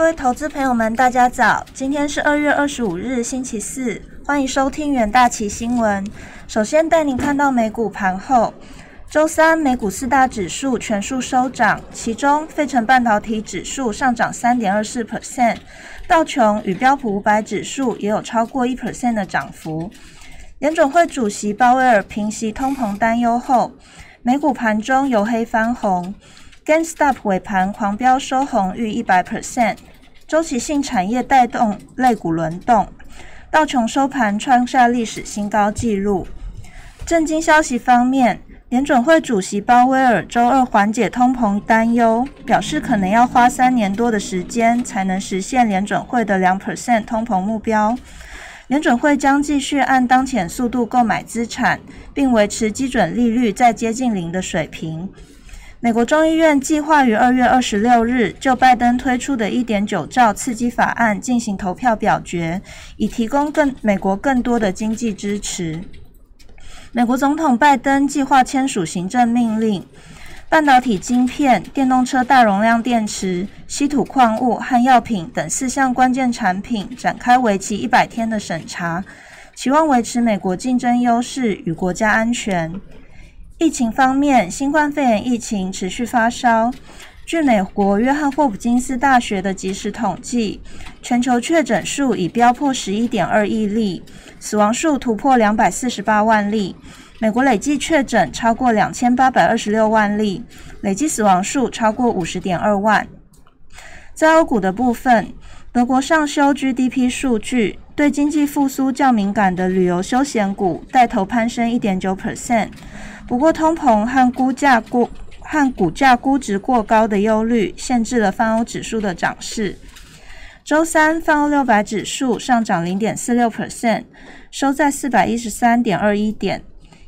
各位投资朋友们，大家早！今天是二月二十五日，星期四，欢迎收听远大旗新闻。首先带您看到美股盘后，周三美股四大指数全数收涨，其中费城半导体指数上涨三点二四 percent，道琼与标普五百指数也有超过一 percent 的涨幅。联总会主席鲍威尔平息通膨担忧后，美股盘中由黑翻红。GameStop 尾盘狂飙收红逾一百 percent，周期性产业带动类股轮动，道琼收盘创下历史新高纪录。震惊消息方面，联准会主席鲍威尔周二缓解通膨担忧，表示可能要花三年多的时间才能实现联准会的两 percent 通膨目标。联准会将继续按当前速度购买资产，并维持基准利率在接近零的水平。美国众议院计划于二月二十六日就拜登推出的一点九兆刺激法案进行投票表决，以提供更美国更多的经济支持。美国总统拜登计划签署行政命令，半导体晶片、电动车大容量电池、稀土矿物和药品等四项关键产品展开为期一百天的审查，期望维持美国竞争优势与国家安全。疫情方面，新冠肺炎疫情持续发烧。据美国约翰霍普金斯大学的即时统计，全球确诊数已飙破十一点二亿例，死亡数突破两百四十八万例。美国累计确诊超过两千八百二十六万例，累计死亡数超过五十点二万。在欧股的部分，德国上修 GDP 数据，对经济复苏较敏感的旅游休闲股带头攀升一点九 percent。不过，通膨和估价过和股价估值过高的忧虑，限制了泛欧指数的涨势。周三，泛欧六百指数上涨零点四六 percent，收在四百一十三点二一点。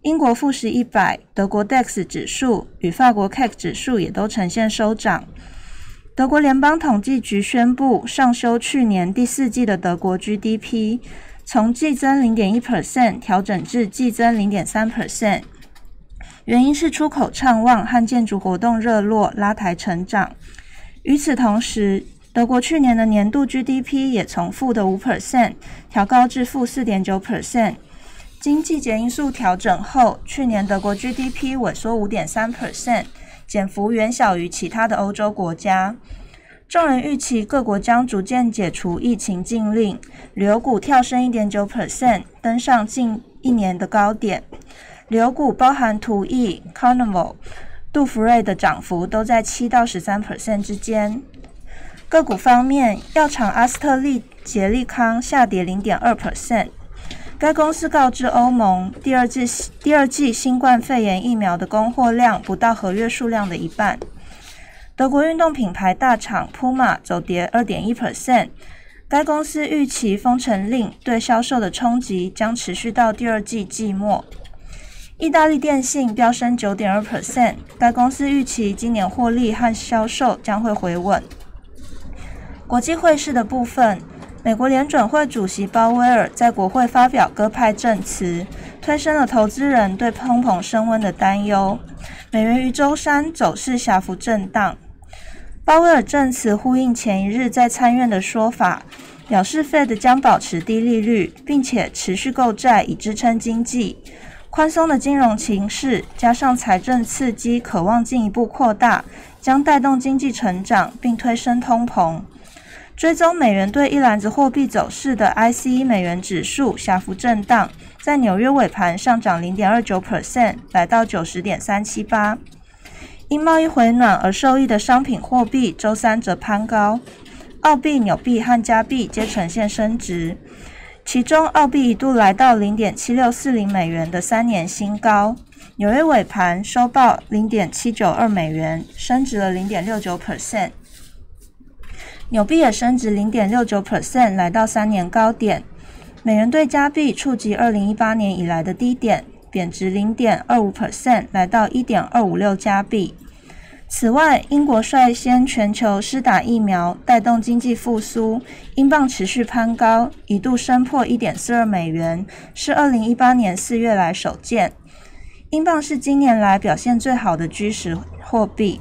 英国富时一百、德国 DAX 指数与法国 CAC 指数也都呈现收涨。德国联邦统计局宣布上修去年第四季的德国 GDP，从季增零点一 percent 调整至季增零点三 percent。原因是出口畅旺和建筑活动热络拉抬成长。与此同时，德国去年的年度 GDP 也从负的五 percent 调高至负四点九 percent。经季节因素调整后，去年德国 GDP 萎缩五点三 percent，减幅远小于其他的欧洲国家。众人预期各国将逐渐解除疫情禁令，旅游股跳升一点九 percent，登上近一年的高点。流股包含图易、Carnival、杜福瑞的涨幅都在七到十三 percent 之间。个股方面，药厂阿斯特利杰利康下跌零点二 percent。该公司告知欧盟，第二季第二季新冠肺炎疫苗的供货量不到合约数量的一半。德国运动品牌大厂 Puma 走跌二点一 percent。该公司预期封城令对销售的冲击将持续到第二季季末。意大利电信飙升九点二 percent，该公司预期今年获利和销售将会回稳。国际汇市的部分，美国联准会主席鲍威尔在国会发表鸽派证词，推升了投资人对通膨升温的担忧。美元于周三走势小幅震荡。鲍威尔证词呼应前一日在参院的说法，表示 Fed 将保持低利率，并且持续购债以支撑经济。宽松的金融形势加上财政刺激，渴望进一步扩大，将带动经济成长，并推升通膨。追踪美元对一篮子货币走势的 ICE 美元指数小幅震荡，在纽约尾盘上涨零点二九 percent，来到九十点三七八。因贸易回暖而受益的商品货币周三则攀高，澳币、纽币和加币皆呈现升值。其中，澳币一度来到零点七六四零美元的三年新高。纽约尾盘收报零点七九二美元，升值了零点六九 percent。纽币也升值零点六九 percent，来到三年高点。美元对加币触及二零一八年以来的低点，贬值零点二五 percent，来到一点二五六加币。此外，英国率先全球施打疫苗，带动经济复苏，英镑持续攀高，一度升破一点四二美元，是二零一八年四月来首见。英镑是今年来表现最好的居时货币，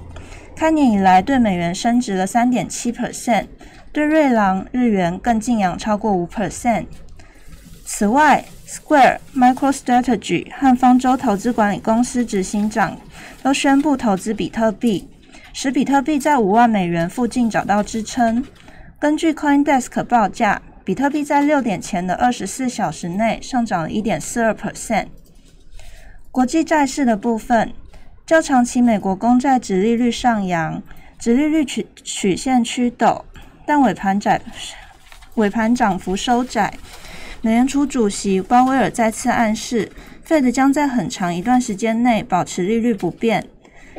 开年以来对美元升值了三点七 percent，对瑞郎、日元更净扬超过五 percent。此外，Square、MicroStrategy 和方舟投资管理公司执行长都宣布投资比特币，使比特币在五万美元附近找到支撑。根据 CoinDesk 报价，比特币在六点前的二十四小时内上涨了一点四二 percent。国际债市的部分，较长期美国公债殖利率上扬，殖利率曲曲线趋陡，但尾盘窄，尾盘涨幅收窄。美联储主席鲍威尔再次暗示，Fed 将在很长一段时间内保持利率不变。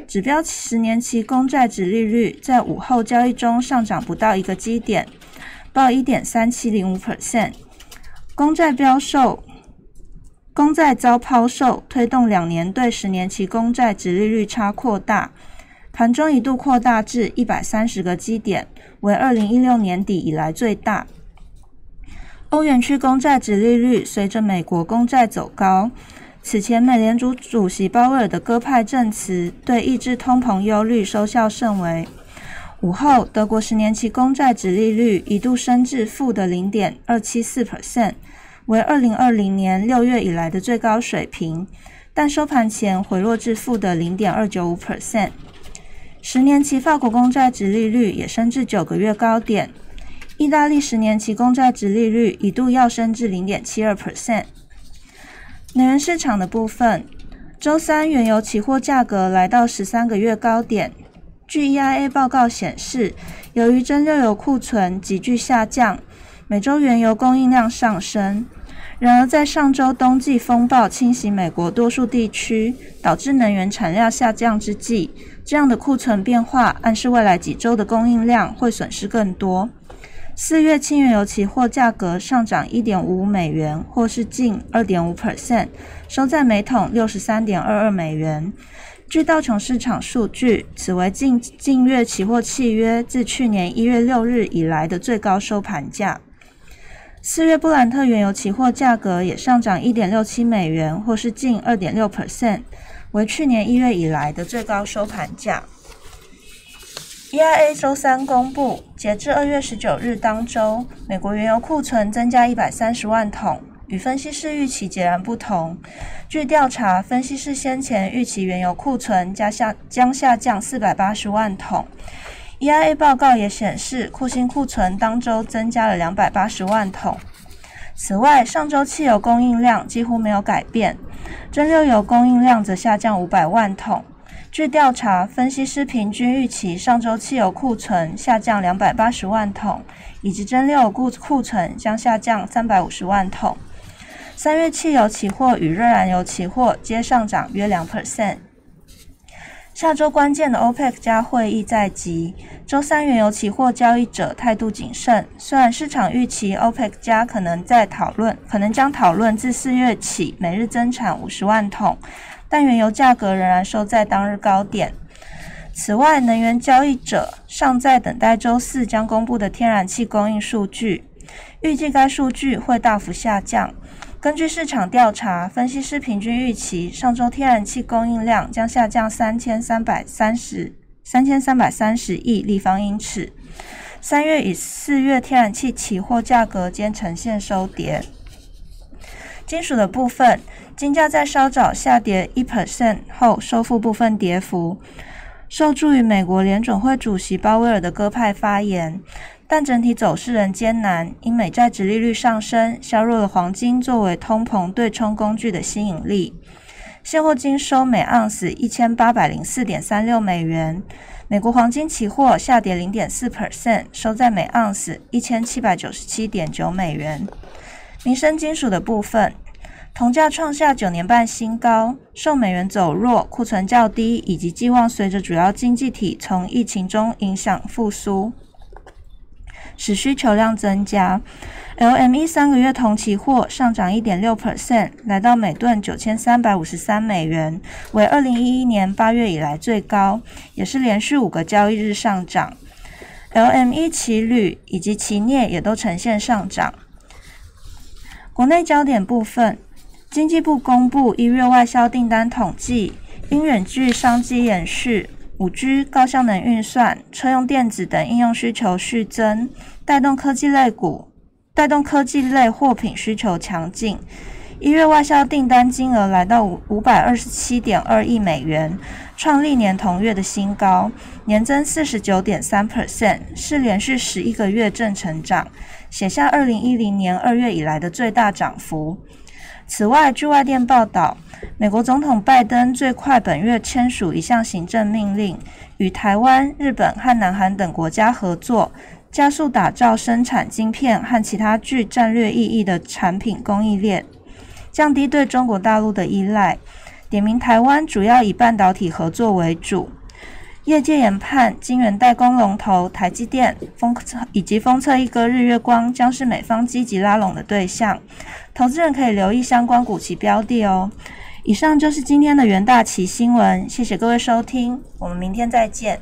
指标十年期公债值利率在午后交易中上涨不到一个基点，报一点三七零五 percent。公债标售，公债遭抛售，推动两年对十年期公债值利率差扩大，盘中一度扩大至一百三十个基点，为二零一六年底以来最大。欧元区公债值利率随着美国公债走高。此前，美联储主席鲍威尔的鸽派证词对抑制通膨忧虑收效甚微。午后，德国十年期公债值利率一度升至负的零点二七四 percent，为二零二零年六月以来的最高水平，但收盘前回落至负的零点二九五 percent。十年期法国公债值利率也升至九个月高点。意大利十年期公债值利率一度要升至零点七二 percent。能源市场的部分，周三原油期货价格来到十三个月高点。据 EIA 报告显示，由于真热油库存急剧下降，每周原油供应量上升。然而，在上周冬季风暴侵袭美国多数地区，导致能源产量下降之际，这样的库存变化暗示未来几周的供应量会损失更多。四月轻原油期货价格上涨一点五美元，或是近二点五 percent，收在每桶六十三点二二美元。据道琼市场数据，此为近近月期货契约自去年一月六日以来的最高收盘价。四月布兰特原油期货价格也上涨一点六七美元，或是近二点六 percent，为去年一月以来的最高收盘价。EIA 周三公布，截至二月十九日当周，美国原油库存增加一百三十万桶，与分析师预期截然不同。据调查，分析师先前预期原油库存加下将下降四百八十万桶。EIA 报告也显示，库欣库存当周增加了两百八十万桶。此外，上周汽油供应量几乎没有改变，蒸馏油供应量则下降五百万桶。据调查，分析师平均预期上周汽油库存下降两百八十万桶，以及真六库库存将下降三百五十万桶。三月汽油期货与热燃油期货皆上涨约两 percent。下周关键的 OPEC 加会议在即，周三原油期货交易者态度谨慎。虽然市场预期 OPEC 加可能在讨论，可能将讨论自四月起每日增产五十万桶。但原油价格仍然收在当日高点。此外，能源交易者尚在等待周四将公布的天然气供应数据，预计该数据会大幅下降。根据市场调查，分析师平均预期上周天然气供应量将下降三千三百三十三千三百三十亿立方英尺。三月与四月天然气期货价格间呈现收跌。金属的部分。金价在稍早下跌一 percent 后收复部分跌幅，受助于美国联准会主席鲍威尔的鸽派发言，但整体走势仍艰难，因美债值利率上升削弱了黄金作为通膨对冲工具的吸引力。现货金收每盎司一千八百零四点三六美元，美国黄金期货下跌零点四 percent，收在每盎司一千七百九十七点九美元。民生金属的部分。铜价创下九年半新高，受美元走弱、库存较低以及寄望随着主要经济体从疫情中影响复苏，使需求量增加。LME 三个月铜期货上涨一点六 percent，来到每吨九千三百五十三美元，为二零一一年八月以来最高，也是连续五个交易日上涨。LME 期铝以及期镍也都呈现上涨。国内焦点部分。经济部公布一月外销订单统计，因远距商机延续、五 G、高效能运算、车用电子等应用需求续增，带动科技类股，带动科技类货品需求强劲。一月外销订单金额来到五五百二十七点二亿美元，创历年同月的新高，年增四十九点三 percent，是连续十一个月正成长，写下二零一零年二月以来的最大涨幅。此外，据外电报道，美国总统拜登最快本月签署一项行政命令，与台湾、日本和南韩等国家合作，加速打造生产晶片和其他具战略意义的产品供应链。降低对中国大陆的依赖，点名台湾主要以半导体合作为主。业界研判，晶圆代工龙头台积电、封测以及封测一哥日月光将是美方积极拉拢的对象，投资人可以留意相关股期标的哦。以上就是今天的元大旗新闻，谢谢各位收听，我们明天再见。